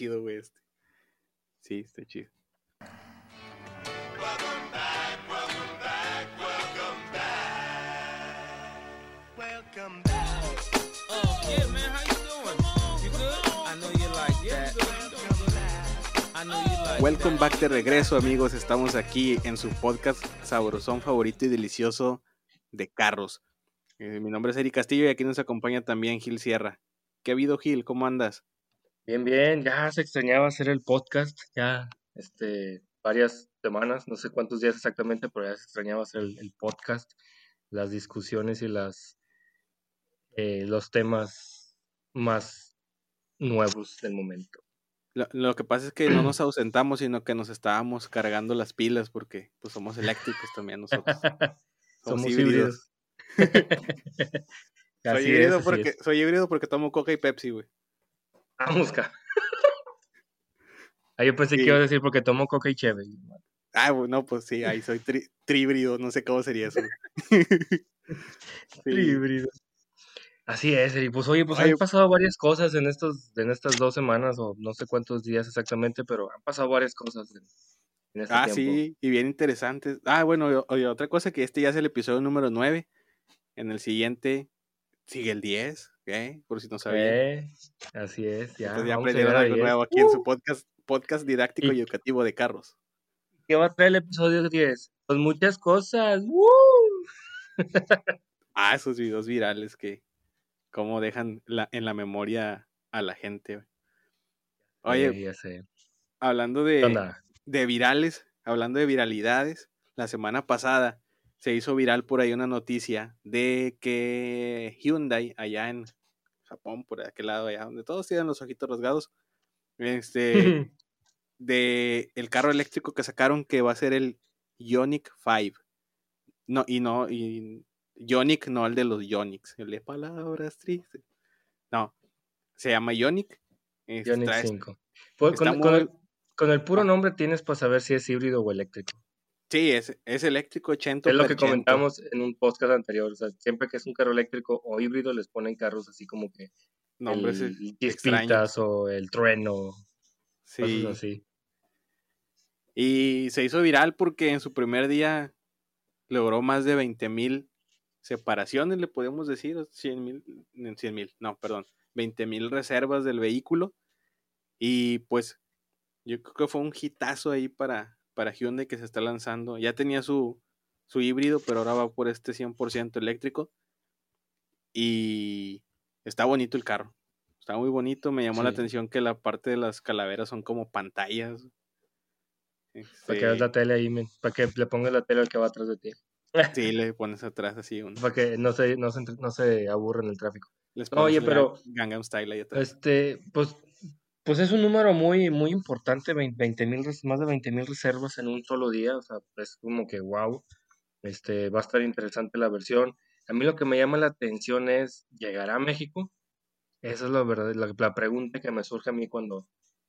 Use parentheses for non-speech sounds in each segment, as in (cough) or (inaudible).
chido, güey, este. Sí, está chido. Welcome back de regreso, amigos. Estamos aquí en su podcast sabrosón favorito y delicioso de carros. Eh, mi nombre es Eric Castillo y aquí nos acompaña también Gil Sierra. ¿Qué ha habido, Gil? ¿Cómo andas? Bien, bien. Ya se extrañaba hacer el podcast. Ya, este, varias semanas, no sé cuántos días exactamente, pero ya se extrañaba hacer el, podcast, las discusiones y las eh, los temas más nuevos del momento. Lo, que pasa es que no nos ausentamos, sino que nos estábamos cargando las pilas porque pues somos eléctricos también nosotros. (laughs) somos, híbridos. (laughs) soy, híbrido porque, soy híbrido porque tomo coca y Pepsi, güey. Vamos, ah, (laughs) Ah, yo pensé que iba a decir porque tomo coca y cheve. Ah, bueno, pues sí, ahí soy tri, no sé cómo sería eso. (laughs) sí. Así es, y pues oye, pues han pasado varias cosas en estos, en estas dos semanas, o no sé cuántos días exactamente, pero han pasado varias cosas en, este ah, sí, y bien interesantes. Ah, bueno, oye, otra cosa que este ya es el episodio número 9. En el siguiente sigue el 10, ¿ok? Por si no sabían. Eh, así es, ya. Entonces ya aprendieron algo nuevo aquí en su podcast, podcast didáctico y, educativo de carros. ¿Qué va a traer el episodio 10? Pues muchas cosas. (laughs) ah, esos videos virales que cómo dejan en la memoria a la gente. Oye, hablando de, de virales, hablando de viralidades, la semana pasada se hizo viral por ahí una noticia de que Hyundai, allá en Japón, por aquel lado, allá donde todos tienen los ojitos rasgados, este, (laughs) de el carro eléctrico que sacaron que va a ser el Ionic 5. No, y no, y Ionic, no el de los Ionics, el de palabras tristes. No, se llama Ionic. Ionic 5. Pues, con, el, puro nombre tienes para saber si es híbrido o eléctrico. Sí, es, es eléctrico 80%. Es lo que comentamos en un podcast anterior. O sea, siempre que es un carro eléctrico o híbrido, les ponen carros así como que. Nombres el Chispitas o el trueno. Sí. así. Y se hizo viral porque en su primer día logró más de 20 mil separaciones, le podemos decir, 100 mil, 100 mil, no, perdón, 20 mil reservas del vehículo. Y pues yo creo que fue un hitazo ahí para, para Hyundai que se está lanzando. Ya tenía su, su híbrido, pero ahora va por este 100% eléctrico. Y está bonito el carro. Está muy bonito. Me llamó la atención que la parte de las calaveras son como pantallas. Para que veas la tele ahí, para que le pongas la tele al que va atrás de ti. (laughs) Sí, le pones atrás así. Para que no se, no se, no se aburra en el tráfico. Oye, pero. Gangnam Style ahí atrás. Este, pues, pues es un número muy, muy importante. 20 mil, más de 20 mil reservas en un solo día. O sea, es como que wow. Este, va a estar interesante la versión. A mí lo que me llama la atención es, ¿llegará a México? Esa es la verdad, la, pregunta que me surge a mí cuando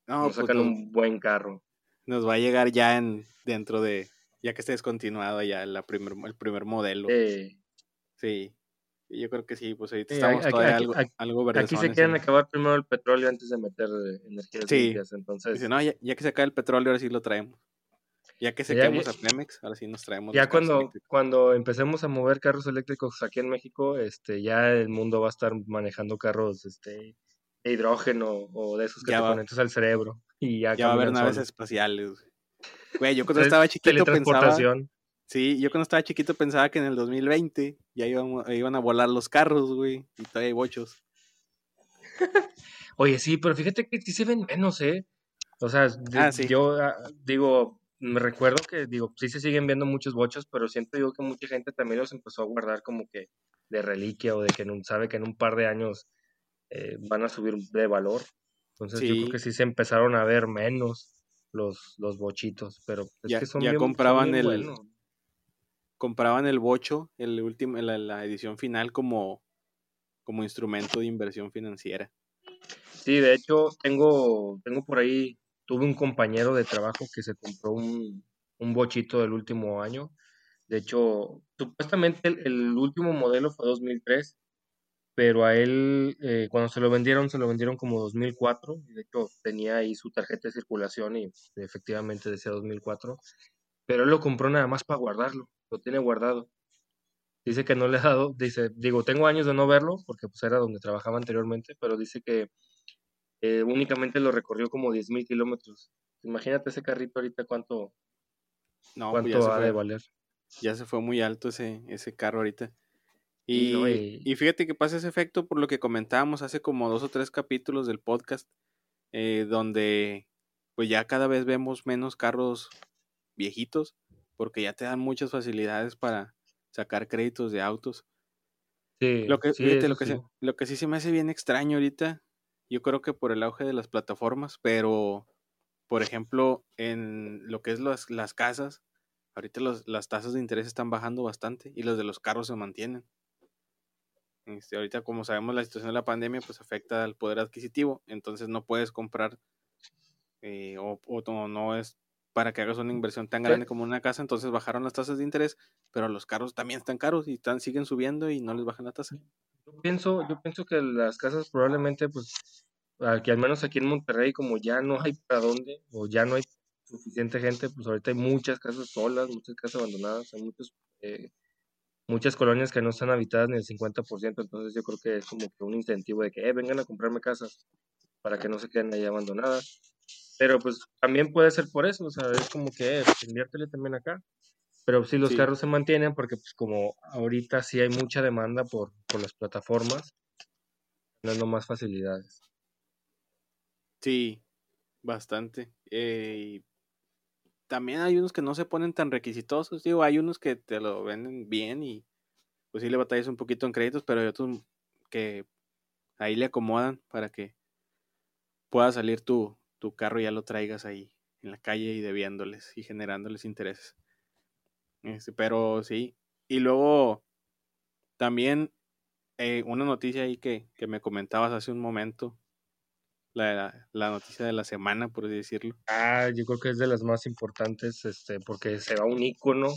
no, pues sacan un buen carro. Nos va a llegar ya en dentro de ya que esté descontinuado ya la primer, el primer modelo. Sí. Yo creo que sí, pues ahorita estamos todavía algo, algo Aquí se quieren acabar primero el petróleo antes de meter energías sí. limpias, entonces... Dice, no, ya, que se acaba el petróleo, ahora sí lo traemos. Ya que sequemos a Pemex, ahora sí nos traemos. Ya cuando, cuando empecemos a mover carros eléctricos aquí en México, este, ya el mundo va a estar manejando carros este, de hidrógeno o de esos que te conectas al cerebro. Y ya, ya va a haber naves espaciales. Güey, yo cuando estaba chiquito pensaba. Sí, yo cuando estaba chiquito pensaba que en el 2020 ya iban, iban a volar los carros, güey, y todavía hay bochos. (laughs) Oye, sí, pero fíjate que sí se ven menos, ¿eh? O sea, ah, yo ah, digo, me recuerdo que, digo, sí se siguen viendo muchos bochos, pero siento digo que mucha gente también los empezó a guardar como que de reliquia o de que no sabe que en un par de años eh, van a subir de valor. Entonces yo creo que sí se empezaron a ver menos los, los bochitos, pero es ya, que son ya compraban el compraban el bocho, el último, la, la, edición final como, como instrumento de inversión financiera. Sí, de hecho, tengo, tengo por ahí, tuve un compañero de trabajo que se compró un, un bochito del último año. De hecho, supuestamente el, el, último modelo fue 2003 pero a él, eh, cuando se lo vendieron, se lo vendieron como 2004, de hecho tenía ahí su tarjeta de circulación y efectivamente decía 2004, pero él lo compró nada más para guardarlo, lo tiene guardado. Dice que no le ha dado, dice, digo, tengo años de no verlo, porque pues era donde trabajaba anteriormente, pero dice que eh, únicamente lo recorrió como 10 mil kilómetros. Imagínate ese carrito ahorita cuánto, no, pues cuánto de valer. Ya se fue muy alto ese, ese carro ahorita. Y, fíjate que pasa ese efecto por lo que comentábamos hace como dos o tres capítulos del podcast, eh, donde pues ya cada vez vemos menos carros viejitos, porque ya te dan muchas facilidades para sacar créditos de autos. Sí, lo que, fíjate, lo, que sí. lo que sí se me hace bien extraño ahorita, yo creo que por el auge de las plataformas, pero por ejemplo, en lo que es las, las casas, ahorita las tasas de interés están bajando bastante y los de los carros se mantienen. Este, ahorita, como sabemos, la situación de la pandemia pues afecta al poder adquisitivo, entonces no puedes comprar eh, o, no es para que hagas una inversión tan grande como una casa, entonces bajaron las tasas de interés, pero los carros también están caros y están, siguen subiendo y no les bajan la tasa. Yo pienso, yo pienso que las casas probablemente, pues, que al menos aquí en Monterrey, como ya no hay para dónde, o ya no hay suficiente gente, pues ahorita hay muchas casas solas, muchas casas abandonadas, hay muchos eh, muchas colonias que no están habitadas ni el 50%, entonces yo creo que es como que un incentivo de que, eh, vengan a comprarme casas para que no se queden ahí abandonadas. Pero pues también puede ser por eso, o sea, es como que, eh, pues, inviértele también acá. Pero si los carros se mantienen, porque pues como ahorita sí hay mucha demanda por, por las plataformas, dando más facilidades. Sí, bastante. Eh, también hay unos que no se ponen tan requisitosos, digo, hay unos que te lo venden bien y pues sí le batallas un poquito en créditos, pero hay otros que ahí le acomodan para que pueda salir tu, tu carro ya lo traigas ahí en la calle y debiéndoles y generándoles intereses. Este, pero sí, y luego también eh, una noticia ahí que, que me comentabas hace un momento la, la, noticia de la semana, por así decirlo. Ah, yo creo que es de las más importantes, este, porque se va un icono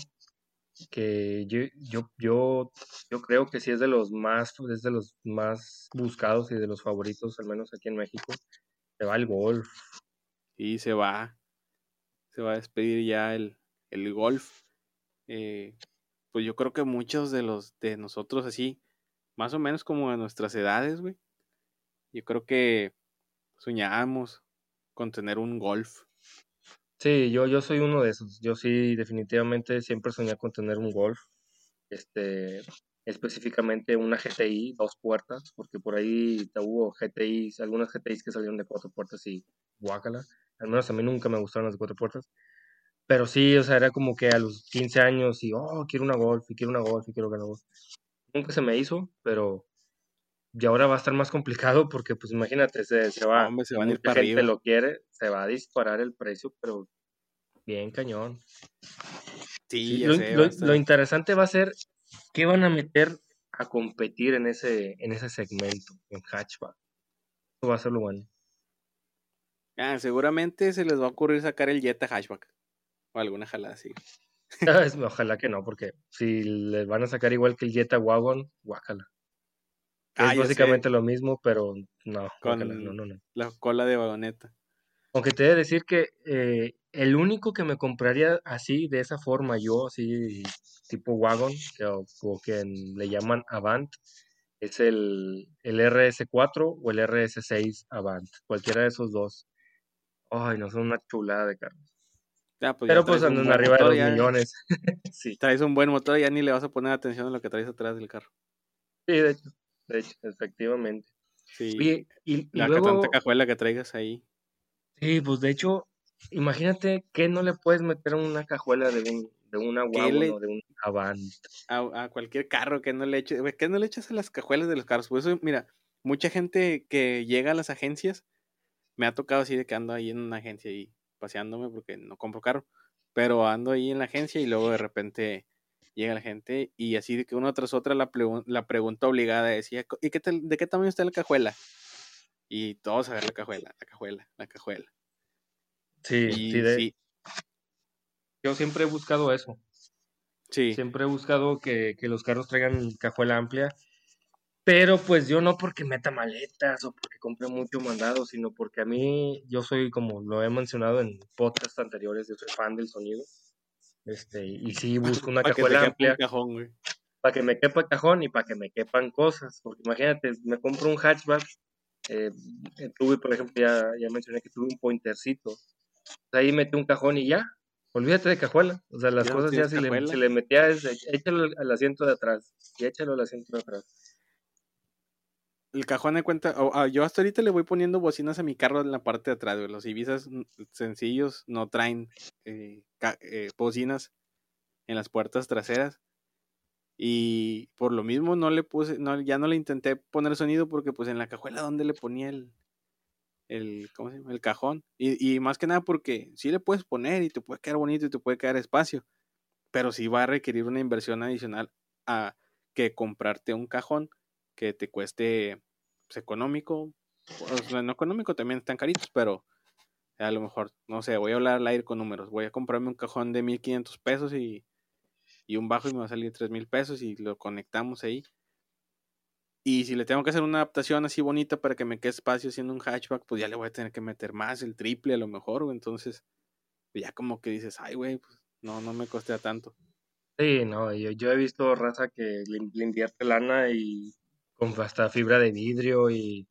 que yo, yo, yo, yo creo que sí es de los más, es de los más buscados y de los favoritos, al menos aquí en México. Se va el golf. Y se va. Se va a despedir ya el, el golf. Eh, pues yo creo que muchos de los de nosotros así, más o menos como de nuestras edades, güey. Yo creo que soñábamos con tener un golf. Sí, yo, yo soy uno de esos. Yo sí, definitivamente siempre soñé con tener un golf. Este, específicamente una GTI, dos puertas, porque por ahí hubo GTIs, algunas GTIs que salieron de cuatro puertas y guácala. Al menos a mí nunca me gustaron las de cuatro puertas. Pero sí, o sea, era como que a los 15 años y, oh, quiero una golf, y quiero una golf, y quiero una golf. Nunca se me hizo, pero y ahora va a estar más complicado porque, pues imagínate, se, se va, se va a ir para gente lo quiere, se va a disparar el precio, pero bien cañón. Sí, lo, lo, interesante va a ser qué van a meter a competir en ese, en ese segmento, en hatchback. Eso va a ser lo bueno. Ah, seguramente se les va a ocurrir sacar el Jetta hatchback o alguna jalada así. (laughs) Ojalá que no, porque si les van a sacar igual que el Jetta Wagon, guácala. Ah, es básicamente lo mismo, pero no, con no, no, no. la cola de vagoneta. Aunque te he de decir que eh, el único que me compraría así, de esa forma, yo, así, tipo wagon, que, o, que le llaman Avant, es el, el RS4 o el RS6 Avant, cualquiera de esos dos. Ay, no son una chulada de carros. Pues Pero pues andan arriba de los millones. (laughs) sí. Traes un buen motor y ya ni le vas a poner atención a lo que traes atrás del carro. Sí, de hecho de hecho, efectivamente. Sí, y, la luego, cajuela que traigas ahí. Sí, pues de hecho, imagínate que no le puedes meter una cajuela de un de una wagon o de un Avant. A, cualquier carro que no le eches, que no le echas a las cajuelas de los carros. Por eso, mira, mucha gente que llega a las agencias, me ha tocado así de que ando ahí en una agencia y paseándome porque no compro carro, pero ando ahí en la agencia y luego de repente llega la gente y así de que una tras otra la, la pregunta obligada decía, ¿y qué de qué tamaño está la cajuela? Y todos a ver la cajuela, la cajuela, la cajuela. Sí, sí, Yo siempre he buscado eso. Sí. Siempre he buscado que, que, los carros traigan cajuela amplia. Pero pues yo no porque meta maletas o porque compre mucho mandado, sino porque a mí, yo soy, como lo he mencionado en podcasts anteriores, yo soy fan del sonido. Este, y sí busco una (laughs) cajuela amplia. para que me quepa el cajón y para que me quepan cosas. Porque imagínate, me compro un hatchback. Eh, tuve, por ejemplo, ya, ya mencioné que tuve un pointercito. Ahí metí un cajón y ya, olvídate de cajuela. O sea, las cosas ya si le, si le, metía es échalo al asiento de atrás y échalo al asiento de atrás el cajón de cuenta, ah, yo hasta ahorita le voy poniendo bocinas a mi carro en la parte de atrás, Los Ibizas sencillos no traen eh, eh, bocinas en las puertas traseras. Y por lo mismo no le puse, no, ya no le intenté poner sonido porque pues en la cajuela donde le ponía el, el, ¿cómo se llama? el cajón. Y, y, más que nada porque sí le puedes poner y te puede quedar bonito y te puede quedar espacio. Pero sí va a requerir una inversión adicional a que comprarte un cajón que te cueste pues, económico, no económico también están caritos, pero a lo mejor, no sé, voy a hablar al aire con números, voy a comprarme un cajón de 1500 pesos y, y un bajo y me va a salir 3000 pesos y lo conectamos ahí. Y si le tengo que hacer una adaptación así bonita para que me quede espacio haciendo un hatchback, pues ya le voy a tener que meter más, el triple a lo mejor, entonces ya como que dices, ay, güey, pues no, no me costea tanto. Sí, no, yo, yo he visto raza que le, invierte lana y con hasta fibra de vidrio y,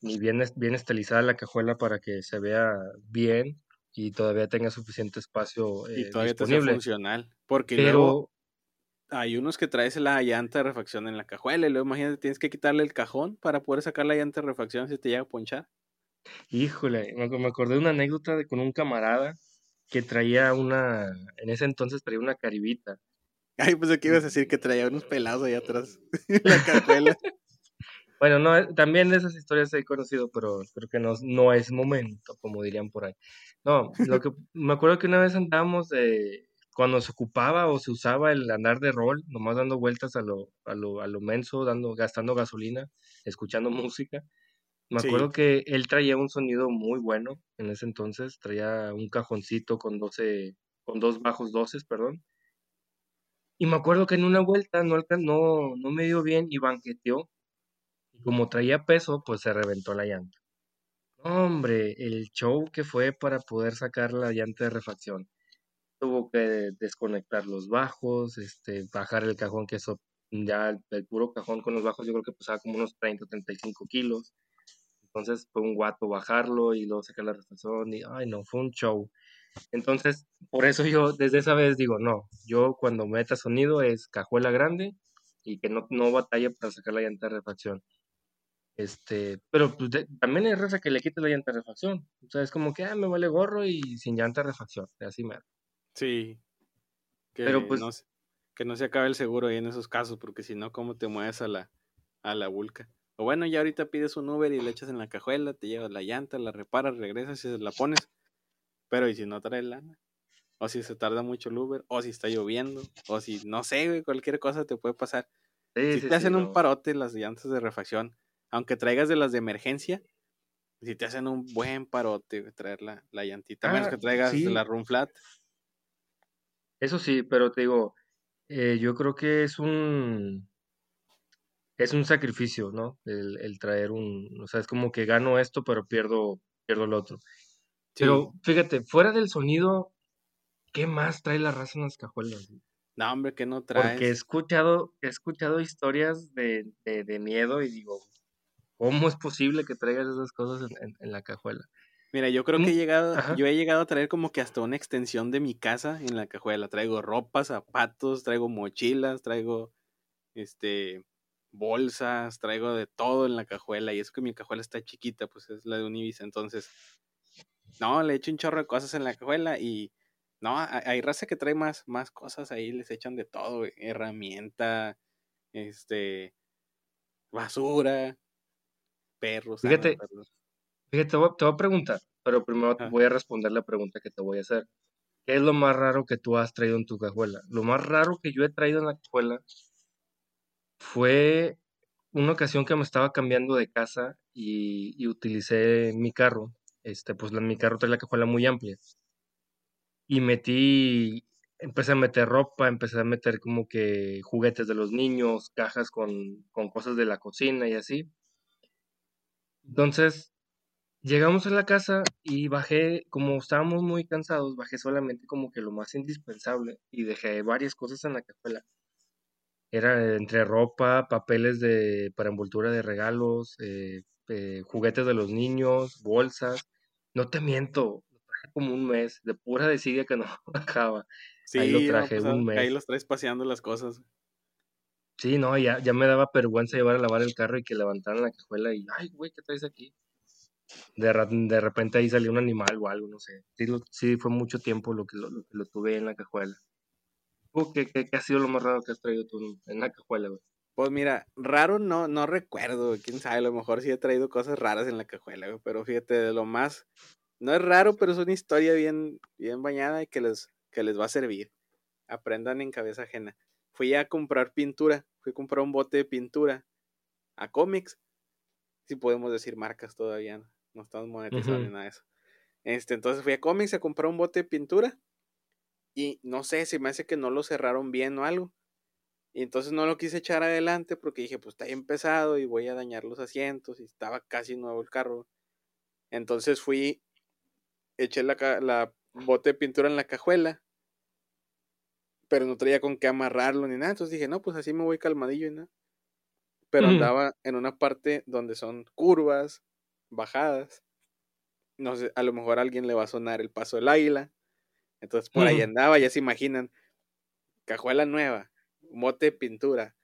bien, bien estilizada la cajuela para que se vea bien y todavía tenga suficiente espacio y eh, todavía disponible. funcional. Porque luego hay unos que traes la llanta de refacción en la cajuela y luego imagínate, tienes que quitarle el cajón para poder sacar la llanta de refacción si te llega a ponchar. Híjole, me acordé de una anécdota de, con un camarada que traía una, en ese entonces traía una caribita. (laughs) Ay, pues aquí ibas a decir que traía unos pelados ahí atrás (laughs) la cajuela. (laughs) Bueno, no, eh, también de esas historias he conocido, pero creo que no, no es momento, como dirían por ahí. No, lo que me acuerdo que una vez andábamos de, cuando se ocupaba o se usaba el andar de rol, nomás dando vueltas a lo, a lo, a lo menso, dando, gastando gasolina, escuchando (laughs) música. Me acuerdo que él traía un sonido muy bueno en ese entonces, traía un cajoncito con 12, con dos bajos doces, perdón. Y me acuerdo que en una vuelta no, no, no me dio bien y banqueteó como traía peso, pues se reventó la llanta. Hombre, el show que fue para poder sacar la llanta de refacción. Tuvo que desconectar los bajos, este, bajar el cajón, que eso ya el, puro cajón con los bajos yo creo que pesaba como unos 30 o 35 kilos. Entonces fue un guato bajarlo y luego sacar la refacción y, ay no, fue un show. Entonces, por eso yo desde esa vez digo, no, yo cuando meta sonido es cajuela grande y que no, no batalla para sacar la llanta de refacción. Este, pero pues, también hay raza que le quita la llanta de refacción. O sea, es como que, ah, me vale gorro y sin llanta de refacción. Así me. Sí. Que pero pues. No, que no se acabe el seguro ahí en esos casos, porque si no, ¿cómo te mueves a la, a la vulca? O bueno, ya ahorita pides un Uber y le echas en la cajuela, te llevas la llanta, la reparas, regresas y se la pones. Pero ¿y si no traes lana? O si se tarda mucho el Uber, o si está lloviendo, o si no sé, cualquier cosa te puede pasar. si te hacen un parote las llantas de refacción, aunque traigas de las de emergencia, si te hacen un buen parote, traer la, la llantita, menos ah, que traigas de la run flat. Eso sí, pero te digo, eh, yo creo que es un es un sacrificio, ¿no? El, traer un, o sea, es como que gano esto, pero pierdo, pierdo lo otro. Pero fíjate, fuera del sonido, ¿qué más trae la raza en las cajuelas? No, hombre, que no trae. Porque he escuchado, he escuchado historias de, de, de miedo y digo, ¿Cómo es posible que traigas esas cosas en, la cajuela? Mira, yo creo que he llegado, yo he llegado a traer como que hasta una extensión de mi casa en la cajuela. Traigo ropa, zapatos, traigo mochilas, traigo este bolsas, traigo de todo en la cajuela. Y es que mi cajuela está chiquita, pues es la de Univis. Entonces, no, le echo un chorro de cosas en la cajuela y no, hay raza que trae más, más cosas ahí, les echan de todo, herramienta, este, basura, perros. Fíjate, fíjate te, voy, a preguntar, pero primero voy a responder la pregunta que te voy a hacer. ¿Qué es lo más raro que tú has traído en tu cajuela? Lo más raro que yo he traído en la cajuela fue una ocasión que me estaba cambiando de casa y, utilicé mi carro. Este, pues mi carro trae la cajuela muy amplia. Y metí empecé a meter ropa, empecé a meter como que juguetes de los niños, cajas con, con cosas de la cocina y así. Entonces, llegamos a la casa y bajé, como estábamos muy cansados, bajé solamente como que lo más indispensable y dejé varias cosas en la cajuela. Era entre ropa, papeles de, para envoltura de regalos, eh, eh, juguetes de los niños, bolsas. No te miento, lo traje como un mes, de pura desidia que no (laughs) bajaba. Sí, ahí lo traje pues, un mes. Ahí los traes paseando las cosas. Sí, no, ya, ya me daba vergüenza llevar a lavar el carro y que levantaran la cajuela y, ay, güey, ¿qué traes aquí? De, de repente ahí salió un animal o algo, no sé. Sí, sí fue mucho tiempo lo que lo, lo tuve en la cajuela. ¿Qué, qué, ha sido lo más raro que has traído tú en la cajuela? Pues mira, raro no, no recuerdo, quién sabe, a lo mejor sí he traído cosas raras en la cajuela, güey, pero fíjate, de lo más, no es raro, pero es una historia bien, bien bañada y que les, que les va a servir. Aprendan en cabeza ajena. Fui a comprar pintura, fui a comprar un bote de pintura a cómics. Si podemos decir marcas todavía, no, no estamos monetizando ni nada de eso. Este, entonces fui a cómics a comprar un bote de pintura y no sé, si me hace que no lo cerraron bien o algo. Y entonces no lo quise echar adelante porque dije, pues está bien pesado y voy a dañar los asientos y estaba casi nuevo el carro. Entonces fui, eché la, la bote de pintura en la cajuela, pero no traía con qué amarrarlo ni nada. Entonces dije, no, pues así me voy calmadillo y nada. Pero andaba en una parte donde son curvas, bajadas. No sé, a lo mejor a alguien le va a sonar el paso del águila. Entonces por ahí andaba, ya se imaginan, cajuela nueva, mote pintura.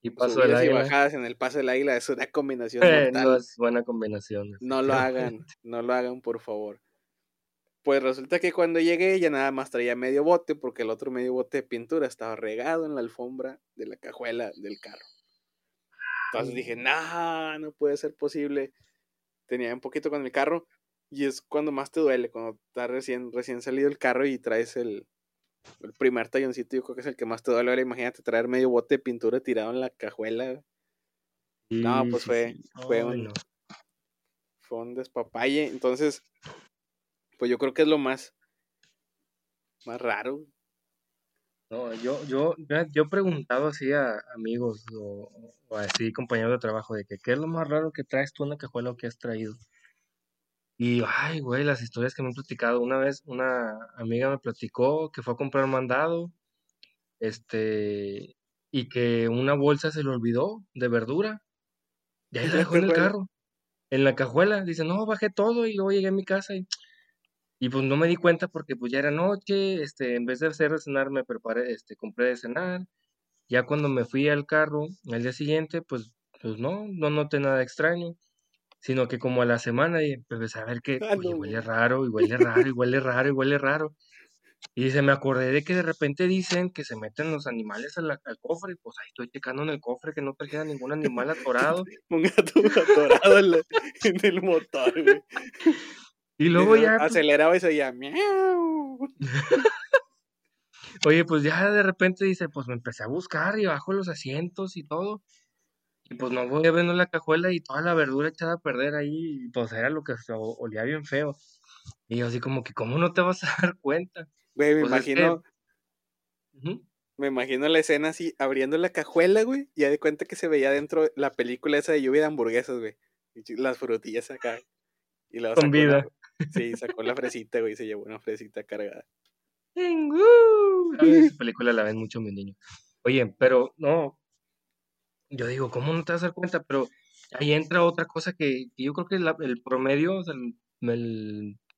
Y paso del águila. y bajadas en el paso del águila es una combinación No es buena combinación. No lo (laughs) hagan, no lo hagan, por favor. Pues resulta que cuando llegué ya nada más traía medio bote porque el otro medio bote de pintura estaba regado en la alfombra de la cajuela del carro. Entonces dije, nah, no puede ser posible. Tenía un poquito con el carro y es cuando más te duele, cuando está recién, recién salido el carro y traes el, el primer talloncito, yo creo que es el que más te duele. Ahora imagínate traer medio bote de pintura tirado en la cajuela. no, pues fue, fue, un, fue un despapalle. Entonces, pues yo creo que es lo más, más raro. No, yo, yo, yo he preguntado así a amigos o, o así compañeros de trabajo de que qué es lo más raro que traes tú en la cajuela o que has traído. Y, ay, güey, las historias que me han platicado. Una vez una amiga me platicó que fue a comprar mandado, este, y que una bolsa se le olvidó de verdura. Y ahí la (laughs) dejó en el carro, en la cajuela. Dice, no, bajé todo y luego llegué a mi casa y, y pues no me di cuenta porque pues ya era noche, este, en vez de hacer de cenar me preparé, este, compré de cenar. Ya cuando me fui al carro, al día siguiente, pues, pues no, no noté nada extraño sino que como a la semana y empecé a ver que ah, huele raro, y huele raro, y huele raro, y huele raro. Y se me acordé de que de repente dicen que se meten los animales al, cofre, pues ahí estoy checando en el cofre que no trajera ningún animal atorado. (laughs) Un gato atorado en, el motor, güey. Y luego ya. Pues aceleraba y se oía miau. Oye, pues ya de repente dice, pues me empecé a buscar y bajo los asientos y todo. Y pues no voy viendo la cajuela y toda la verdura echada a perder ahí, y pues era lo que olía bien feo. Y yo así como que, ¿cómo no te vas a (laughs) dar cuenta? Güey, me pues imagino... Me imagino la escena así, abriendo la cajuela, güey, y ya de cuenta que se veía dentro la película esa de lluvia de hamburguesas, güey. Las frutillas acá. Y la Con vida. Sí, sacó la fresita, güey, y se llevó una fresita cargada. esa película la ven mucho mis niños. Oye, pero no, yo digo, ¿cómo no te vas a dar cuenta? Pero ahí entra otra cosa que, yo creo que el promedio,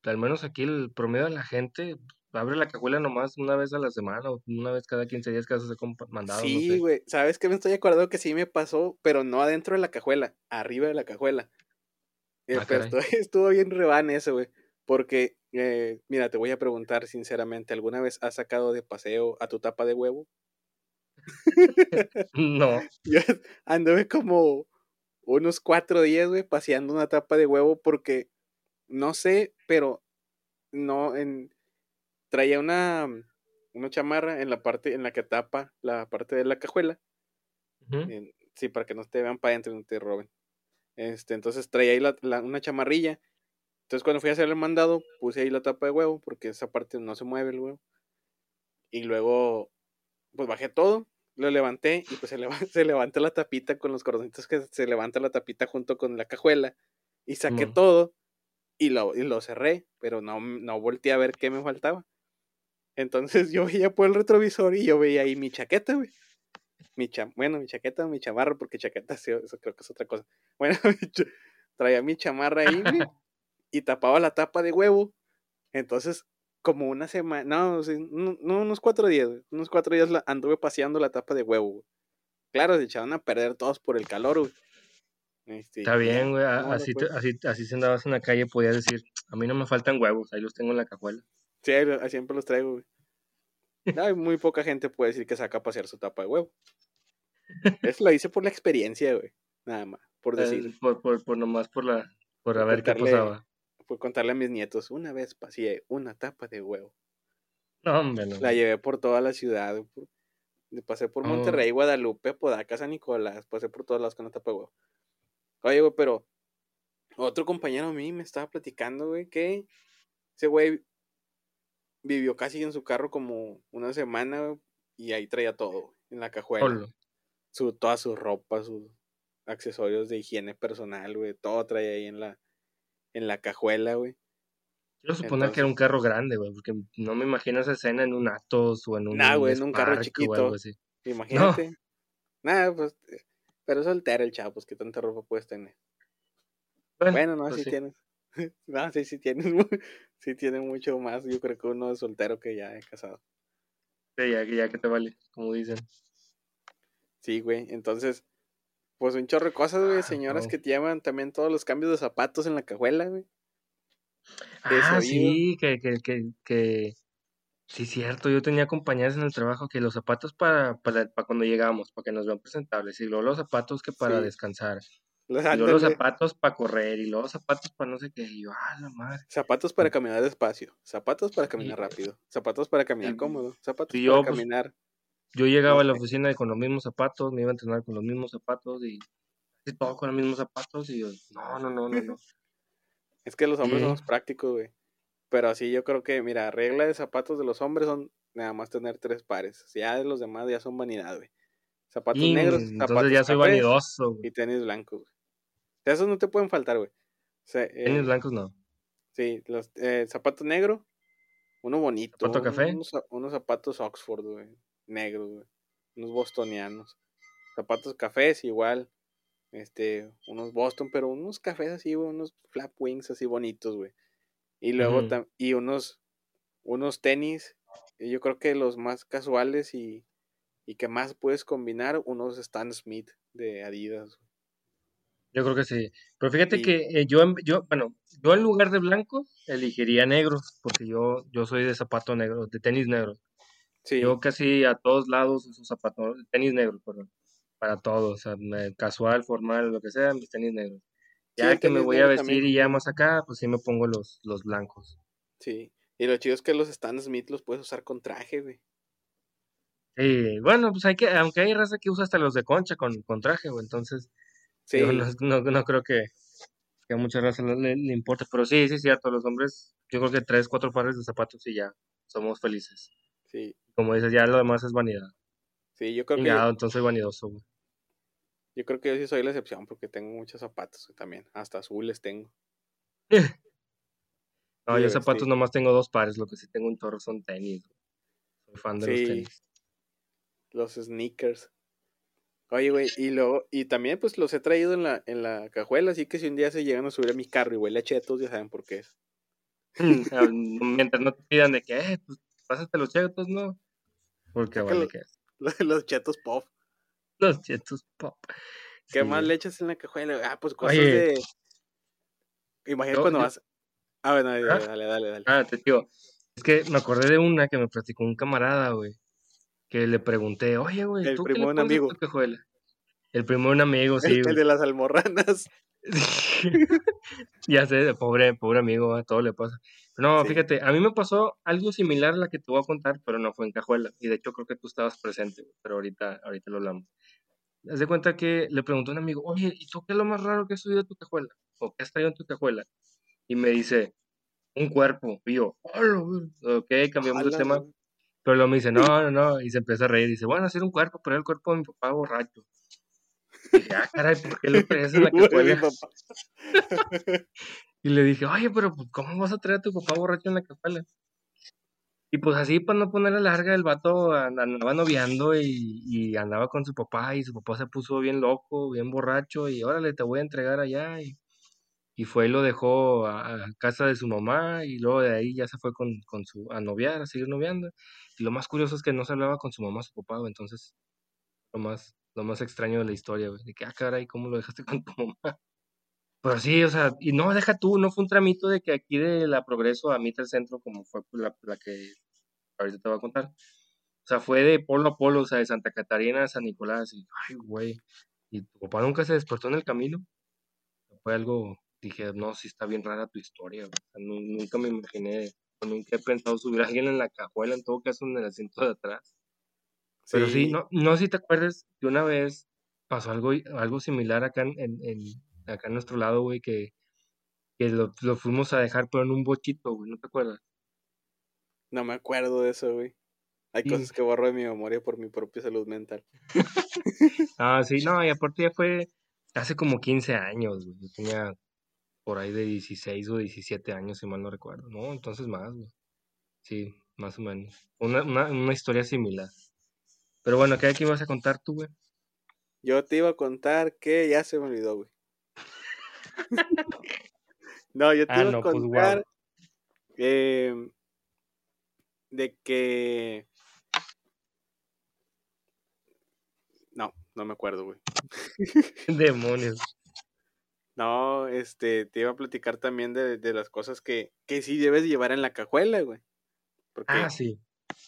al menos aquí el promedio de la gente abre la cajuela nomás una vez a la semana o una vez cada 15 días que hace mandado. Sí, güey, ¿sabes qué me estoy acordando que sí me pasó? Pero no adentro de la cajuela, arriba de la cajuela. Eh, ah, pero (laughs) estuvo, bien rebane eso, güey. Porque, eh, mira, te voy a preguntar sinceramente, ¿alguna vez has sacado de paseo a tu tapa de huevo? (laughs) no. (laughs) Yo anduve como unos cuatro días, güey, paseando una tapa de huevo porque, no sé, pero no, en, traía una, una chamarra en la parte, en la que tapa la parte de la cajuela. sí, para que no te vean para adentro y no te roben. Este, entonces traía ahí la, una chamarrilla. Entonces cuando fui a hacer el mandado, puse ahí la tapa de huevo, porque esa parte no se mueve el huevo. Y luego, pues bajé todo, lo levanté y pues se, (laughs) se levanta la tapita con los cordoncitos que se levanta la tapita junto con la cajuela. Y saqué todo y lo, y lo cerré, pero no, no volteé a ver qué me faltaba. Entonces (laughs) yo veía por el retrovisor y yo veía ahí mi chaqueta, güey. Mi bueno, mi chaqueta, mi chamarra, porque chaqueta, eso creo que es otra cosa. (laughs) Bueno, (laughs) traía mi chamarra ahí, (laughs) y tapaba la tapa de huevo. Entonces, como una semana, no, no, unos cuatro días, unos cuatro días anduve paseando la tapa de huevo, güey. Claro, se echaban a perder todos por el calor, güey. Este, Está bien, güey. así, así, así si andabas en la calle podías decir, a mí no me faltan huevos, ahí los tengo en la cajuela. Sí, siempre los traigo, güey. No, muy poca gente puede decir que saca a pasear su tapa de huevo. Eso lo hice por la experiencia, güey. Nada más, por decir. por, por, por nomás por la, por a ver qué pasaba. Por contarle a mis nietos, una vez pasé una tapa de huevo. No, hombre, no. La llevé por toda la ciudad. pasé por oh. Monterrey, Guadalupe, Podaca, San Nicolás. Pasé por todas las con una tapa de huevo. Oye, güey, pero otro compañero a mí me estaba platicando, güey, que ese güey vivió casi en su carro como una semana y ahí traía todo en la cajuela. Su, toda su ropa, sus accesorios de higiene personal, güey, todo traía ahí en la, en la cajuela, güey. Quiero suponer que era un carro grande, güey, porque no me imagino esa escena en un Atos o en un. Nah, güey, en un carro chiquito. Imagínate. Nada, pues pero soltero el chavo, pues que tanta ropa puedes tener. Bueno, no, pues sí, tienes. (laughs) no, sí, sí tienes, (laughs) sí tiene mucho más, yo creo que uno es soltero que ya es casado. Sí, ya, ya que te vale, como dicen. Sí, güey, entonces, pues un chorro de cosas, güey, ah, señoras que te llevan también todos los cambios de zapatos en la cajuela, güey. Ah, sí, que, que, que, que, Sí, cierto, yo tenía compañeras en el trabajo que los zapatos para, para, para cuando llegamos, para que nos vean presentables, y luego los zapatos que para descansar, (laughs) y luego los zapatos para correr, y luego zapatos para no sé qué, y yo, ah, la madre. Zapatos para caminar despacio, zapatos para caminar rápido, zapatos para caminar cómodo, zapatos para pues, caminar. yo llegaba a la oficina con los mismos zapatos, me iba a entrenar con los mismos zapatos, y todo con los mismos zapatos, y yo, no, no, no, no, no. (laughs) Es que los hombres somos prácticos, güey. Pero así yo creo que, mira, regla de zapatos de los hombres son nada más tener tres pares. Si ya de los demás ya son vanidad, güey. Zapatos negros, zapatos ya soy vanidoso, Y tenis blancos, güey. Esos no te pueden faltar, güey. tenis eh, blancos no. Sí, los eh, zapatos negros, uno bonito. ¿Zapato café? Unos, zapatos Oxford, güey. Negros, güey. Unos bostonianos. Zapatos cafés igual. Este, unos Boston, pero unos cafés así, güey, unos flap wings así bonitos, güey. Y luego, y unos, unos tenis, yo creo que los más casuales y, y que más puedes combinar, unos Stan Smith de Adidas. Yo creo que sí. Pero fíjate que eh, yo, yo, bueno, yo en lugar de blanco elegiría negros, porque yo, yo soy de zapato negro, de tenis negro. Sí. Yo casi a todos lados uso zapatos, tenis negros, perdón, para todos, o sea, casual, formal, lo que sea, mis tenis negros. Ya que me voy a vestir y ya más acá, pues sí me pongo los, los blancos. Sí, y lo chido es que los Stan Smith los puedes usar con traje, güey. Sí, bueno, pues hay que, aunque hay raza que usa hasta los de concha con, con traje, güey, entonces sí. no, no, creo que, que a muchas razas le, le, importe, pero sí, sí es cierto, los hombres, yo creo que tres, cuatro pares de zapatos y ya somos felices. Sí. Como dices, ya lo demás es vanidad. Sí, yo creo que... Ya, entonces soy vanidoso, güey. Yo creo que yo sí soy la excepción porque tengo muchos zapatos también. Hasta azules tengo. (laughs) no, yo zapatos nomás tengo dos pares. Lo que sí tengo un toro son tenis. Soy fan de los tenis. Los sneakers. Oye, güey, y luego, y también pues los he traído en la, en la cajuela, así que si un día se llegan a subir a mi carro y huele a chetos, ya saben por qué es. Ah, mientras no te pidan de que, eh, pues pásate los chetos, ¿no? Porque vale que es. (laughs) Los chetos pop. Los chetos pop. ¿Qué más le echas en la cajuela? Ah, pues cosas de. Imagínate cuando vas. Ah, bueno, ¿Ah? dale, dale, dale. Ah, te digo. Es que me acordé de una que me platicó un camarada, güey. Que le pregunté, oye, güey, ¿tú primo qué le un amigo. cajuela? El primo de un amigo, sí. El, de las almorranas. (laughs) ya sé, pobre, pobre amigo, a todo le pasa. No, fíjate, a mí me pasó algo similar a la que te voy a contar, pero no fue en cajuela. Y de hecho creo que tú estabas presente, pero ahorita, ahorita lo hablamos. Haz de cuenta que le preguntó a un amigo, oye, ¿y tú qué es lo más raro que has subido a tu cajuela? ¿O qué has traído en tu cajuela? Y me dice, un cuerpo. Y yo, ok, cambiamos de tema. Pero luego me dice, no, no, no, y se empieza a reír, dice, bueno, hacer un cuerpo, pero el cuerpo de mi papá borracho. Y dije, ah, caray, ¿por qué lo traes en la cajuela? (laughs) (laughs) y le dije, oye, pero pues, ¿cómo vas a traer a tu papá borracho en la cajuela? Y pues así, para no ponerle larga, el vato andaba noviando y, y, andaba con su papá y su papá se puso bien loco, bien borracho y órale, te voy a entregar allá. Y, y fue y lo dejó a, casa de su mamá y luego de ahí ya se fue con, con, su, a noviar, a seguir noviando. Y lo más curioso es que no se hablaba con su mamá, su papá, entonces lo más, lo más extraño de la historia, güey, de que, ah, caray, ¿cómo lo dejaste con tu mamá? Pero sí, o sea, y no, deja tú, no fue un tramito de que aquí de la Progreso a Mitre Centro, como fue la, la que ahorita te voy a contar. O sea, fue de polo a polo, o sea, de Santa Catarina a San Nicolás, y, ay, güey, ¿y tu papá nunca se despertó en el camino? Fue algo dije, no, sí está bien rara tu historia, nunca me imaginé, nunca he pensado subir a alguien en la cajuela, en todo caso en el asiento de atrás. Pero sí, no, no sé si te acuerdas que una vez pasó algo, algo similar acá en, en, acá en nuestro lado, güey, que, que lo, lo, fuimos a dejar, pero en un bochito, güey, ¿no te acuerdas? No me acuerdo de eso, güey. Hay cosas que borro de mi memoria por mi propia salud mental. (laughs) ah, sí, no, y aparte ya fue hace como 15 años, güey. Yo tenía por ahí de 16 o 17 años, si mal no recuerdo, ¿no? Entonces más, Sí, más o menos. Una, una, una historia similar. Pero bueno, ¿qué aquí vas a contar tú, güey? Yo te iba a contar que ya se me olvidó, güey. (laughs) no, yo te ah, iba a pues, contar em, de que... No, no me acuerdo, güey. (laughs) Demonios. No, este, te iba a platicar también de, de las cosas que, que sí debes llevar en la cajuela, güey. Porque ah, sí.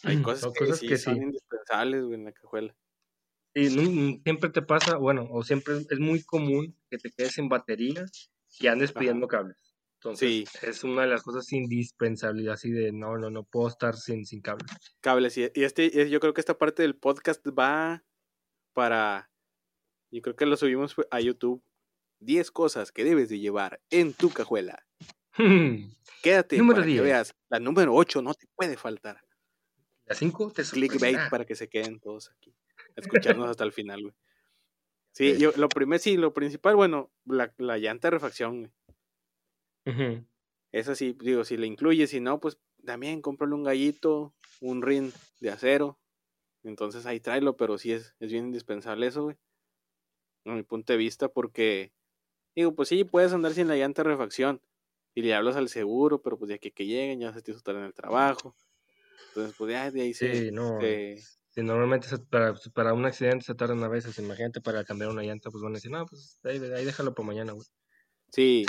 Hay cosas, que, sí son indispensables, güey, en la cajuela. Y siempre te pasa, bueno, o siempre es muy común que te quedes sin batería y andes pidiendo cables. Entonces, sí. es una de las cosas indispensables, así de, no, no, no puedo estar sin, sin cables. Cables, y, y este, yo creo que esta parte del podcast va para, yo creo que lo subimos a YouTube 10 cosas que debes de llevar en tu cajuela. (laughs) Quédate número para que veas. La número 8 no te puede faltar. La 5 te Clickbait para que se queden todos aquí. A escucharnos hasta el final, güey. Sí, yo, lo primero, sí, lo principal, bueno, la, la llanta de refacción, güey. Esa sí, digo, si le incluyes, si no, pues también cómprale un gallito, un rin de acero. Entonces ahí tráelo, pero sí es, es bien indispensable eso, güey. A mi punto de vista, porque Digo, pues sí, puedes andar sin la llanta de refacción. Y le hablas al seguro, pero pues ya que, que lleguen, ya se te estar en el trabajo. Entonces, pues ya de ahí se. Sí, no. normalmente para, para un accidente se tardan a veces. Imagínate para cambiar una llanta, pues van a decir, no, pues ahí, déjalo para mañana, güey. Sí.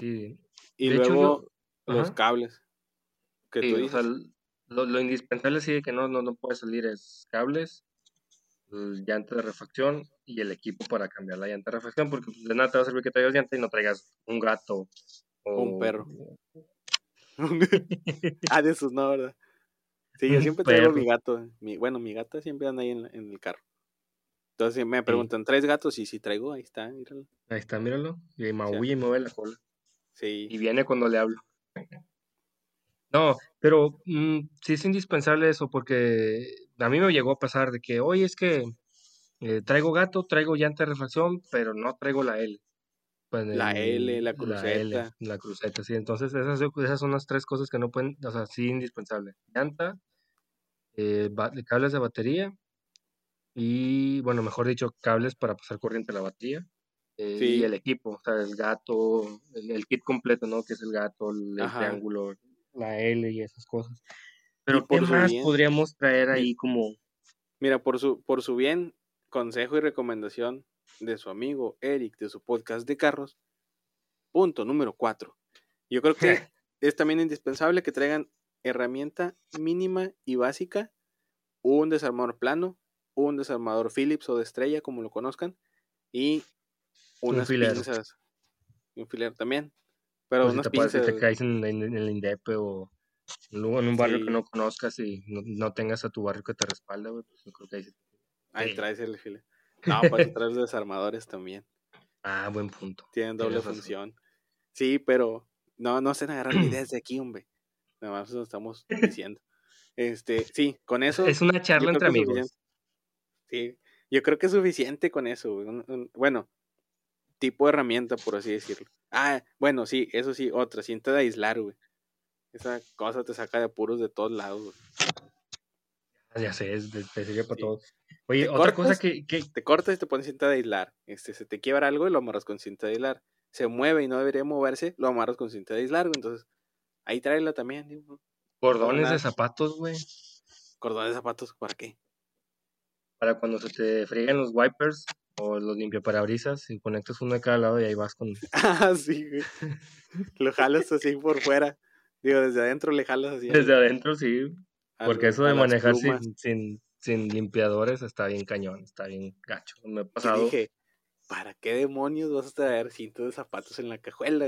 Y luego los cables. Que tú dices. lo, lo, indispensable sí que no, no, no puede salir es cables, llanta de refacción y el equipo para cambiar la llanta de refacción, porque pues, de nada te va a servir que traigas llanta y no traigas un gato o un perro. (laughs) ah, de esos no, ¿verdad? Sí, yo siempre traigo mi gato. Mi, bueno, mi gata siempre anda ahí en, el carro. Entonces me preguntan, ¿traes gatos? Y si traigo, ahí está, míralo. Ahí está, míralo. Y maulla y mueve la cola. Sí. Y viene cuando le hablo. No, pero mm, sí es indispensable eso porque a mí me llegó a pasar de que, oye, es que eh, traigo gato, traigo llanta de refacción, pero no traigo la L. Pues, la L, la cruceta. La, cruceta, sí. Entonces, esas, esas son las tres cosas que no pueden, o sea, sí, indispensable. Llanta, eh, cables de batería y, bueno, mejor dicho, cables para pasar corriente a la batería. Eh, y el equipo, o sea, el gato, el, kit completo, ¿no? Que es el gato, el, triángulo, la L y esas cosas. Pero ¿qué más podríamos traer ahí como... Mira, por su, por su bien, consejo y recomendación de su amigo Eric de su podcast de carros. Punto número cuatro. Yo creo que (laughs) es también indispensable que traigan herramienta mínima y básica, un desarmador plano, un desarmador Phillips o de estrella, como lo conozcan, y unas un pinzas. un filer también. Pero unas si te, te caes en, el INDEP o en un barrio que no conozcas y no, tengas a tu barrio que te respalda, pues yo creo que ahí Ahí traes el file. No, pues traes desarmadores también. Ah, buen punto. Tienen doble función. Sí, pero no, no se agarrar ideas de aquí, hombre. Nada más lo estamos diciendo. Este, sí, con eso. Es una charla entre amigos. Sí, yo creo que es suficiente con eso, bueno, tipo de herramienta, por así decirlo. Ah, bueno, sí, eso sí, otra, cinta de aislar, güey. Esa cosa te saca de apuros de todos lados, güey. Ya sé, es, te sirve para todo. Oye, otra cosa que, Te cortas y te pones cinta de aislar. Este, se te quiebra algo y lo amarras con cinta de aislar. Se mueve y no debería moverse, lo amarras con cinta de aislar, güey. Entonces, ahí tráela también. Cordones de zapatos, güey. Cordones de zapatos, ¿para qué? Para cuando se te friegan los wipers o los limpiaparabrisas y conectas uno de cada lado y ahí vas con... (laughs) ah, sí, güey. lo jalas así por fuera. Digo, desde adentro le jalas así. Desde adentro, sí. Porque eso de manejar sin, sin, limpiadores está bien cañón, está bien gacho. Me ha pasado. dije, ¿para qué demonios vas a traer cintos de zapatos en la cajuela?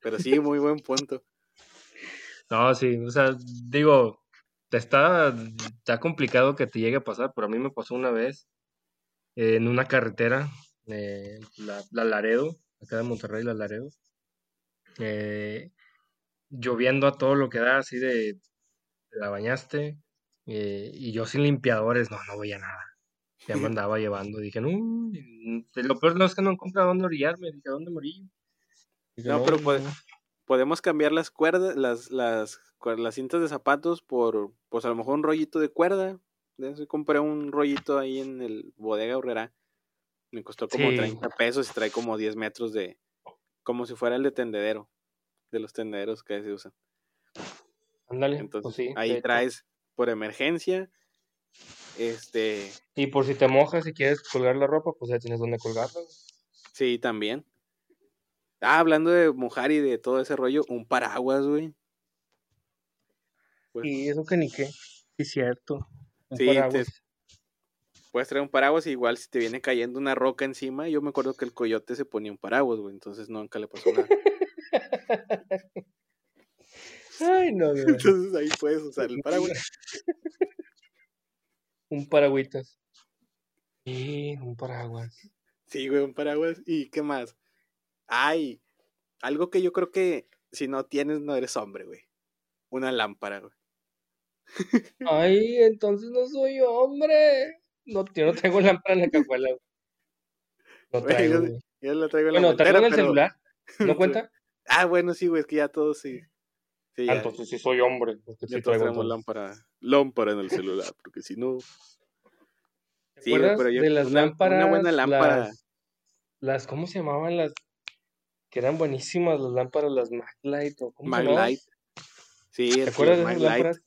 Pero sí, muy buen punto. (laughs) No, sí, o sea, digo, está, está complicado que te llegue a pasar, pero a mí me pasó una vez en una carretera, eh, la, la, Laredo, acá de Monterrey, la Laredo, eh, lloviendo a todo lo que da, así de, la bañaste, eh, y yo sin limpiadores, no, no veía nada. Ya me andaba (laughs) llevando, dije, no, lo peor no es que no encontré dónde orillarme, dije, ¿dónde morí? no, pero podemos cambiar las cuerdas, las, las, las cintas de zapatos por, pues a lo mejor un rollito de cuerda. compré un rollito ahí en el bodega Urrera. Me costó como 30 pesos y trae como 10 metros de, como si fuera el de tendedero, de los tendederos que se usan. Ándale. Pues Entonces, ahí traes por emergencia. Este. Y por si te mojas y quieres colgar la ropa, pues ya tienes donde colgarla. Sí, también. Ah, hablando de mojar y de todo ese rollo, un paraguas, güey. Pues, sí, eso que ni qué. Sí, cierto. sí, puedes traer un paraguas igual si te viene cayendo una roca encima. Yo me acuerdo que el coyote se ponía un paraguas, güey, entonces nunca le pasó nada. (laughs) Ay, no, güey. Entonces ahí puedes usar el paraguas. (laughs) un paragüitas. Sí, un paraguas. Sí, güey, un paraguas. ¿Y qué más? Ay, algo que yo creo que si no tienes, no eres hombre, güey. Una lámpara, güey. (laughs) Ay, entonces no soy hombre. No, yo no tengo lámpara en la cajuela. No traigo. yo, la traigo en bueno, la traigo en el celular. (laughs) ¿No cuenta? Ah, bueno, sí, güey, es que ya todos sí. sí ah, entonces sí soy hombre. ya sí traigo lámpara, lámpara en el celular, porque si no. Sí, pero yo, de las lámparas, una buena lámpara. Las, las, ¿cómo se llamaban las que eran buenísimas las lámparas, las Maglite o ¿cómo Maglite. Sí, ¿Te acuerdas de esas lámparas?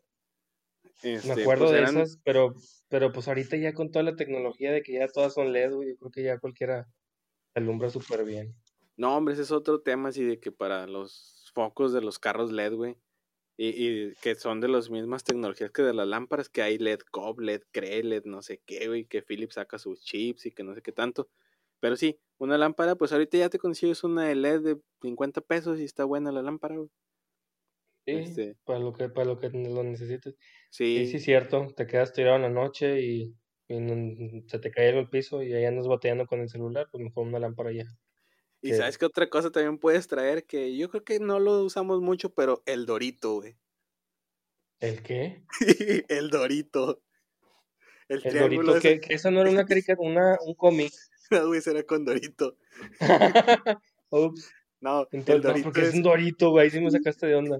Este, Me acuerdo pues de esas, pero, pero pues ahorita ya con toda la tecnología de que ya todas son LED, yo creo que ya cualquiera alumbra súper bien. No, hombre, ese es otro tema, así de que para los focos de los carros LED, güey, y, y, que son de las mismas tecnologías que de las lámparas, que hay LED COB, LED CRE, LED no sé qué, güey, que Philips saca sus chips y que no sé qué tanto. Pero sí, una lámpara, pues ahorita ya te consigues una de LED de 50 pesos y está buena la lámpara, güey. Sí, este para lo que para lo que lo necesites. Sí. Sí, es cierto. Te quedas tirado en la noche y, se te cae el piso y ahí andas bateando con el celular, pues mejor una lámpara ya. Y sabes que otra cosa también puedes traer que yo creo que no lo usamos mucho, pero el dorito, güey. ¿El qué? (laughs) el dorito. El, dorito, que, que, eso no era una (laughs) caricatura, una, un cómic. No, güey, será con Dorito. (laughs) Ups. No, Entonces, no, porque es... un Dorito, güey, sí me sacaste de onda.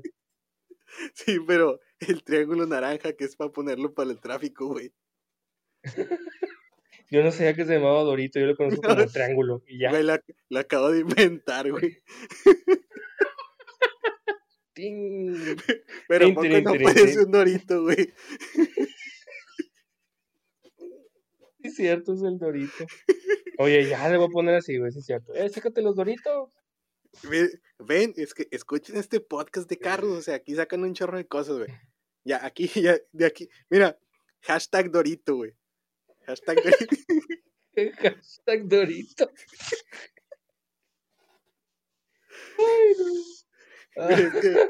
Sí, pero el triángulo naranja que es para ponerlo para el tráfico, güey. Yo no sabía que se llamaba Dorito, yo lo conozco como (laughs) triángulo y ya. Güey, la, acabo de inventar, güey. (laughs) Pero tin, tin, no puede ser un Dorito, güey. Sí, (laughs) es cierto, es el Dorito. Oye, ya le voy a poner así, güey, sí es cierto. Eh, sácate los Doritos. Ven, es que escuchen este podcast de carros, o sea, aquí sacan un chorro de cosas, güey. Ya, aquí, ya, de aquí. Mira, hashtag Dorito, güey. Hashtag Dorito. hashtag Dorito. Ay, no.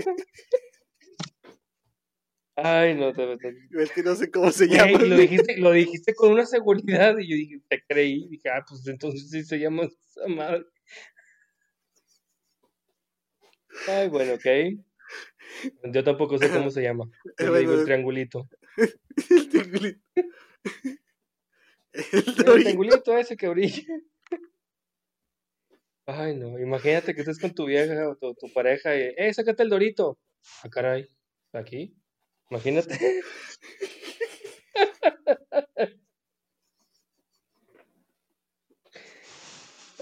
Ay, no te Es que no sé cómo se llama. lo, dijiste, lo dijiste con una seguridad y yo dije, te creí. Dije, ah, pues entonces sí se llama esa madre. Ay, bueno, ok. Yo tampoco sé cómo se llama. Yo digo el triangulito. (laughs) el triangulito. El, triangulito ese que brilla. Ay, no. Imagínate que estés con tu vieja o tu, pareja y, ¡eh, sácate el dorito! Ah, caray. ¿Aquí? Imagínate.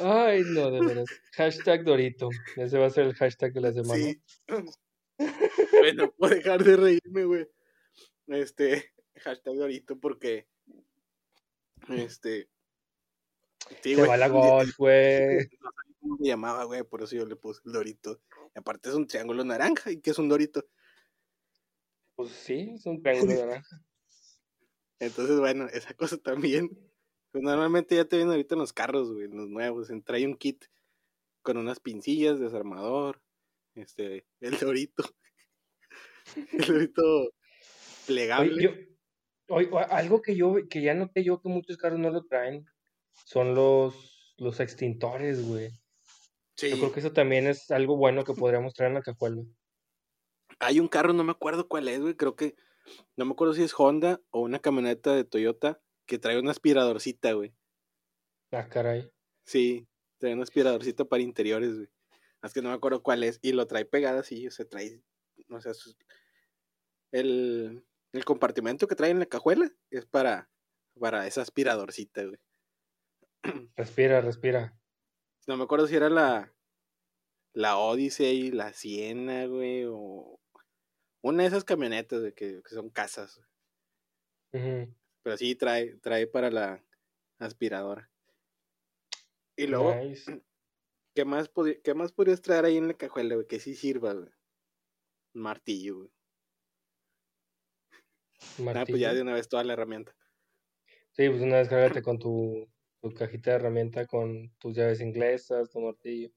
Ay, no, de verdad. Hashtag Dorito. Ese va a ser el hashtag de la semana. Sí. bueno, puedo dejar de reírme, güey. Este, hashtag Dorito, porque. Este. Sí, se va la gol, (laughs) güey. No sé cómo se llamaba, güey, por eso yo le puse el Dorito. Y aparte es un triángulo naranja, ¿y qué es un Dorito? Pues sí, es un triángulo (laughs) naranja. Entonces, bueno, esa cosa también pues normalmente ya te vienen ahorita en los carros, güey, en los nuevos. Trae un kit con unas pincillas, desarmador, este, el dorito. (laughs) el dorito plegable. Algo que yo, que ya noté yo que muchos carros no lo traen, son los, los extintores, güey. Yo creo que eso también es algo bueno que podríamos traer en la cajuela. Hay un carro, no me acuerdo cuál es, güey, creo que, no me acuerdo si es Honda o una camioneta de Toyota, que trae una aspiradorcita, güey. Ah, caray. Sí, trae una aspiradorcita para interiores, güey. Es que no me acuerdo cuál es. Y lo trae pegada así, o sea, trae, no sé, el, el compartimento que trae en la cajuela es para, para esa aspiradorcita, güey. (clears throat) Respira, respira. No me acuerdo si era la, la Odyssey, la Siena, güey, o una de esas camionetas, de que, son casas. Pero sí trae, trae para la aspiradora. Y luego, ¿qué, más ¿qué más podrías traer ahí en la cajuela, güey? Que sí sirva, güey. Un martillo, güey. Ah, pues ya de una vez toda la herramienta. Sí, pues una vez cárgate con tu, tu cajita de herramienta con tus llaves inglesas, tu martillo.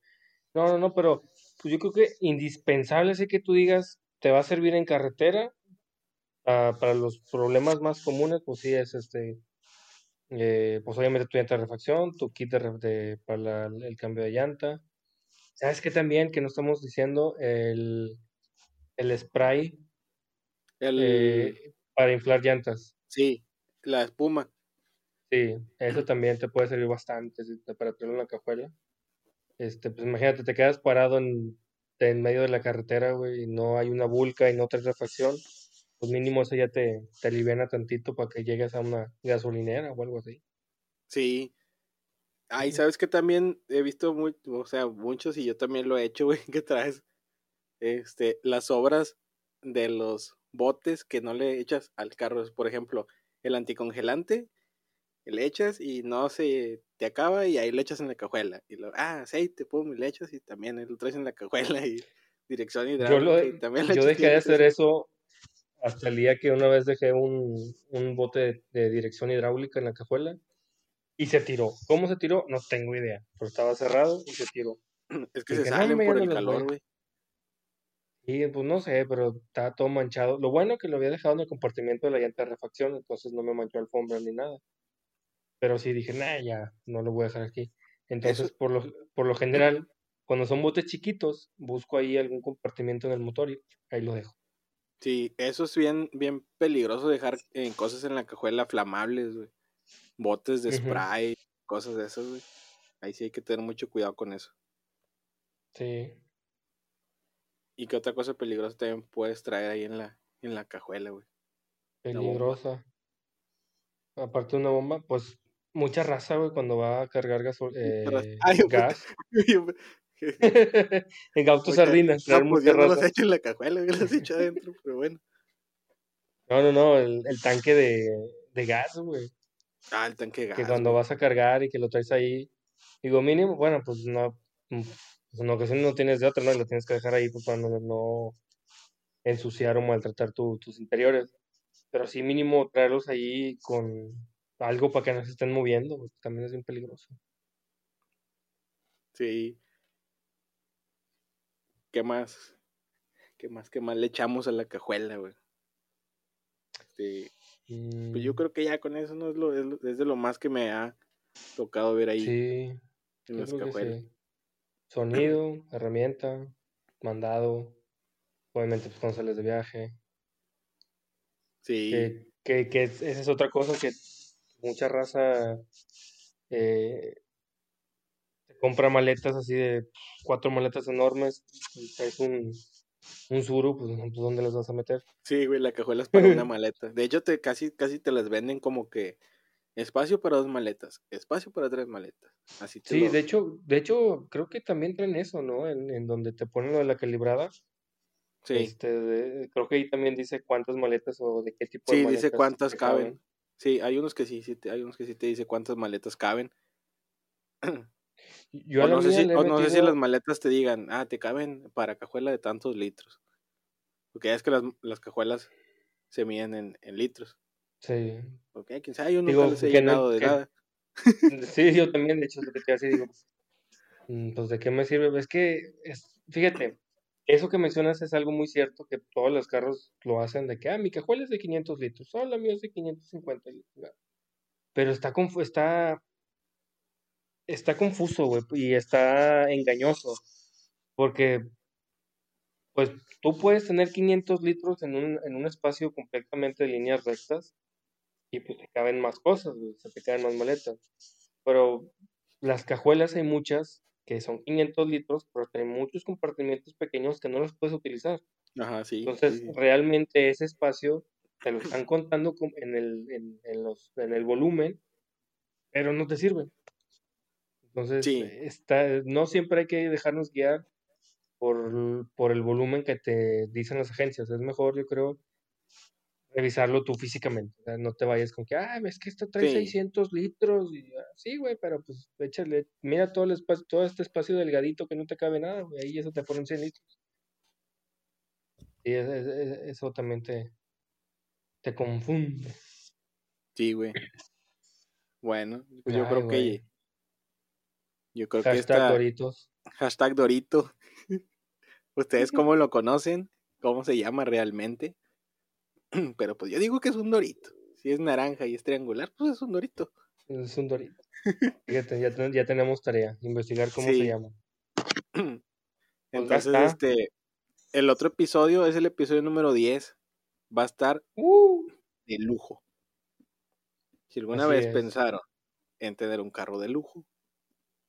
No, no, no, pero pues yo creo que indispensable es que tú digas, te va a servir en carretera Ah, para los problemas más comunes, pues sí, es este, eh, pues obviamente tu llanta de refacción, tu kit de, para el cambio de llanta. ¿Sabes qué también? Que no estamos diciendo el, el spray el... Eh, para inflar llantas. Sí, la espuma. Sí, eso también te puede servir bastante para tenerlo en la cajuela. Este, pues imagínate, te quedas parado en, en medio de la carretera, güey, y no hay una vulca y no traes refacción pues mínimo eso ya te, te aliviana tantito para que llegues a una gasolinera o algo así. Sí. Ay, ¿sabes que también he visto muy, o sea, muchos y yo también lo he hecho, (laughs) güey, que traes este, las obras de los botes que no le echas al carro. Por ejemplo, el anticongelante, le echas y no se te acaba y ahí le echas en la cajuela. Y lo, ah, aceite, pum, le echas y también lo traes en la cajuela y (laughs) dirección hidráulica. Yo, también yo dejé de hacer eso hasta el día que una vez dejé un, un bote de, dirección hidráulica en la cajuela y se tiró. ¿Cómo se tiró? No tengo idea, pero estaba cerrado y se tiró. (clears throat) Es que se salen por el calor, güey. Y pues no sé, pero estaba todo manchado. Lo bueno que lo había dejado en el compartimiento de la llanta de refacción, entonces no me manchó alfombra ni nada. Pero sí dije, nah, ya, no lo voy a dejar aquí. Entonces, por lo, por lo general, cuando son botes chiquitos, busco ahí algún compartimiento en el motor y ahí lo dejo. Sí, eso es bien, bien peligroso dejar en cosas en la cajuela flamables, güey. Botes de spray, cosas de esas, güey. Ahí sí hay que tener mucho cuidado con eso. Sí. ¿Y qué otra cosa peligrosa también puedes traer ahí en la, en la cajuela, güey? Peligrosa. Aparte de una bomba, pues mucha raza, güey, cuando va a cargar eh, (laughs) gas. (laughs) en Sardinas. No, pues ya no los he hecho en la cajuela, los he hecho adentro, (laughs) pero bueno. No, no, no, el, el tanque de, de gas, güey. Ah, el tanque de gas. Que cuando vas a cargar y que lo traes ahí, digo, mínimo, bueno, pues no, pues en ocasiones no tienes de otra, ¿no? Lo tienes que dejar ahí pues, para no, no ensuciar o maltratar tus interiores. Pero sí mínimo traerlos ahí con algo para que no se estén moviendo, también es bien peligroso. Sí. ¿Qué más? ¿Qué más? ¿Qué más le echamos a la cajuela, güey? Este, pues yo mm. creo que ya con eso no es lo, es, de lo más que me ha tocado ver ahí. Sí. En las cajuelas. Sonido, herramienta, mandado. Obviamente, pues cuando sales de viaje. Sí. Que, que, esa es otra cosa que mucha raza eh, compra maletas así de cuatro maletas enormes. Es un, un suru, pues, pues, ¿dónde las vas a meter? Sí, güey, la cajuela es para (laughs) una maleta. De hecho, te casi, casi te las venden como que espacio para dos maletas, espacio para tres maletas. Así sí, de hecho, de hecho, creo que también traen eso, ¿no? En, en donde te ponen lo de la calibrada. Sí. Este, creo que ahí también dice cuántas maletas o de qué tipo de maletas. Sí, dice cuántas caben. Sí, hay unos que sí, sí hay unos que sí te dice cuántas maletas caben. (clears throat) Yo no, sé si, no sé si las maletas te digan, ah, te caben para cajuela de tantos litros. Porque ya es que las, las cajuelas se miden en, en litros. Sí. Ok, quién sabe, yo nunca les he llenado de nada. (laughs) Sí, yo también, de hecho, lo que te hace, digo, mm, pues de qué me sirve. Es que, es, fíjate, eso que mencionas es algo muy cierto, que todos los carros lo hacen de que, ah, mi cajuela es de 500 litros, oh, la mía es de 550 litros. Pero está, está, está confuso, güey, y está engañoso, porque, pues, tú puedes tener 500 litros en un, en un espacio completamente de líneas rectas, y pues te caben más cosas, güey, se te caben más maletas. Pero las cajuelas hay muchas que son 500 litros, pero hay muchos compartimientos pequeños que no los puedes utilizar. Ajá, sí. Entonces, realmente ese espacio te lo están contando en el, en, en, los, en el volumen, pero no te sirve. Entonces, está, no siempre hay que dejarnos guiar por, por el volumen que te dicen las agencias. Es mejor, yo creo, revisarlo tú físicamente. no te vayas con que, ah, es que esto trae 600 litros. Y, ah, sí, güey, pero pues échale, mira todo el espacio, todo este espacio delgadito que no te cabe nada, güey, ahí eso te ponen 100 litros. Y eso también te, te confunde. Sí, güey. Bueno, pues yo creo que. Yo creo que esta. Doritos. Hashtag Dorito. (laughs) ¿Ustedes cómo lo conocen? ¿Cómo se llama realmente? (clears throat) Pero pues yo digo que es un dorito. Si es naranja y es triangular, pues es un dorito. Es un dorito. (laughs) Fíjate, ya, tenemos tarea, investigar cómo se llama. (clears throat) Pues Entonces, este, el otro episodio es el episodio número 10. Va a estar uh. de lujo. Si alguna vez pensaron en tener un carro de lujo,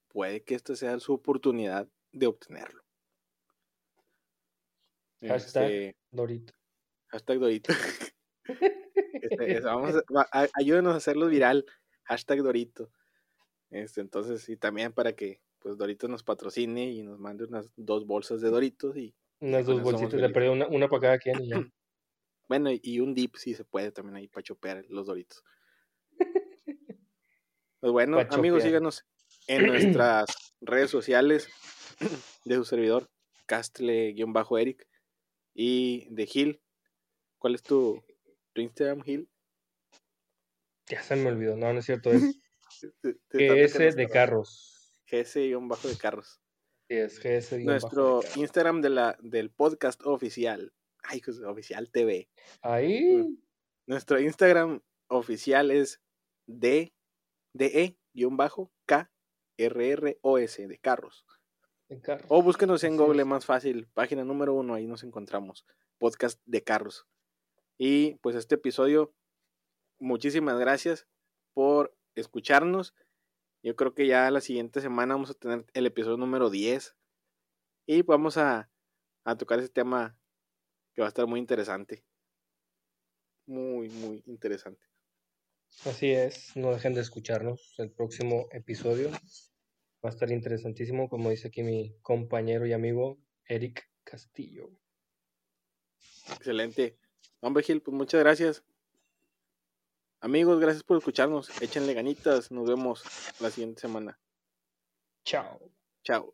puede que esta sea su oportunidad de obtenerlo. Hashtag este, Dorito. Hashtag Dorito. Este, vamos (laughs) a, ayúdenos a hacerlo viral. Hashtag Dorito. Este, entonces, y también para que pues Dorito nos patrocine y nos mande unas dos bolsas de Doritos y unas dos bolsitas, le perdí una, una para cada quien y ya. (clears throat) Bueno, y un dip si se puede también ahí para chopear los Doritos. Pues bueno, amigos, síganos en (clears throat) nuestras redes sociales de su servidor, Castle-Eric y de Gil, ¿Cuál es tu, Instagram, Gil? Ya se me olvidó, no, no es cierto, es (laughs) GS de carros. GS-bajo de carros. Sí, es GS Nuestro Instagram de la, del podcast oficial. Ay, pues, oficial TV. Ahí. Nuestro Instagram oficial es D, DE-K RROS de carros. carros. O búsquenos en Google más fácil, página número uno, ahí nos encontramos. Podcast de carros. Y pues este episodio, muchísimas gracias por escucharnos. Yo creo que ya la siguiente semana vamos a tener el episodio número 10. Y vamos a, a tocar ese tema que va a estar muy interesante. Muy, muy interesante. Así es, no dejen de escucharnos. El próximo episodio va a estar interesantísimo, como dice aquí mi compañero y amigo Eric Castillo. Excelente. Hombre Gil, pues muchas gracias. Amigos, gracias por escucharnos. Échenle ganitas. Nos vemos la siguiente semana. Chao. Chao.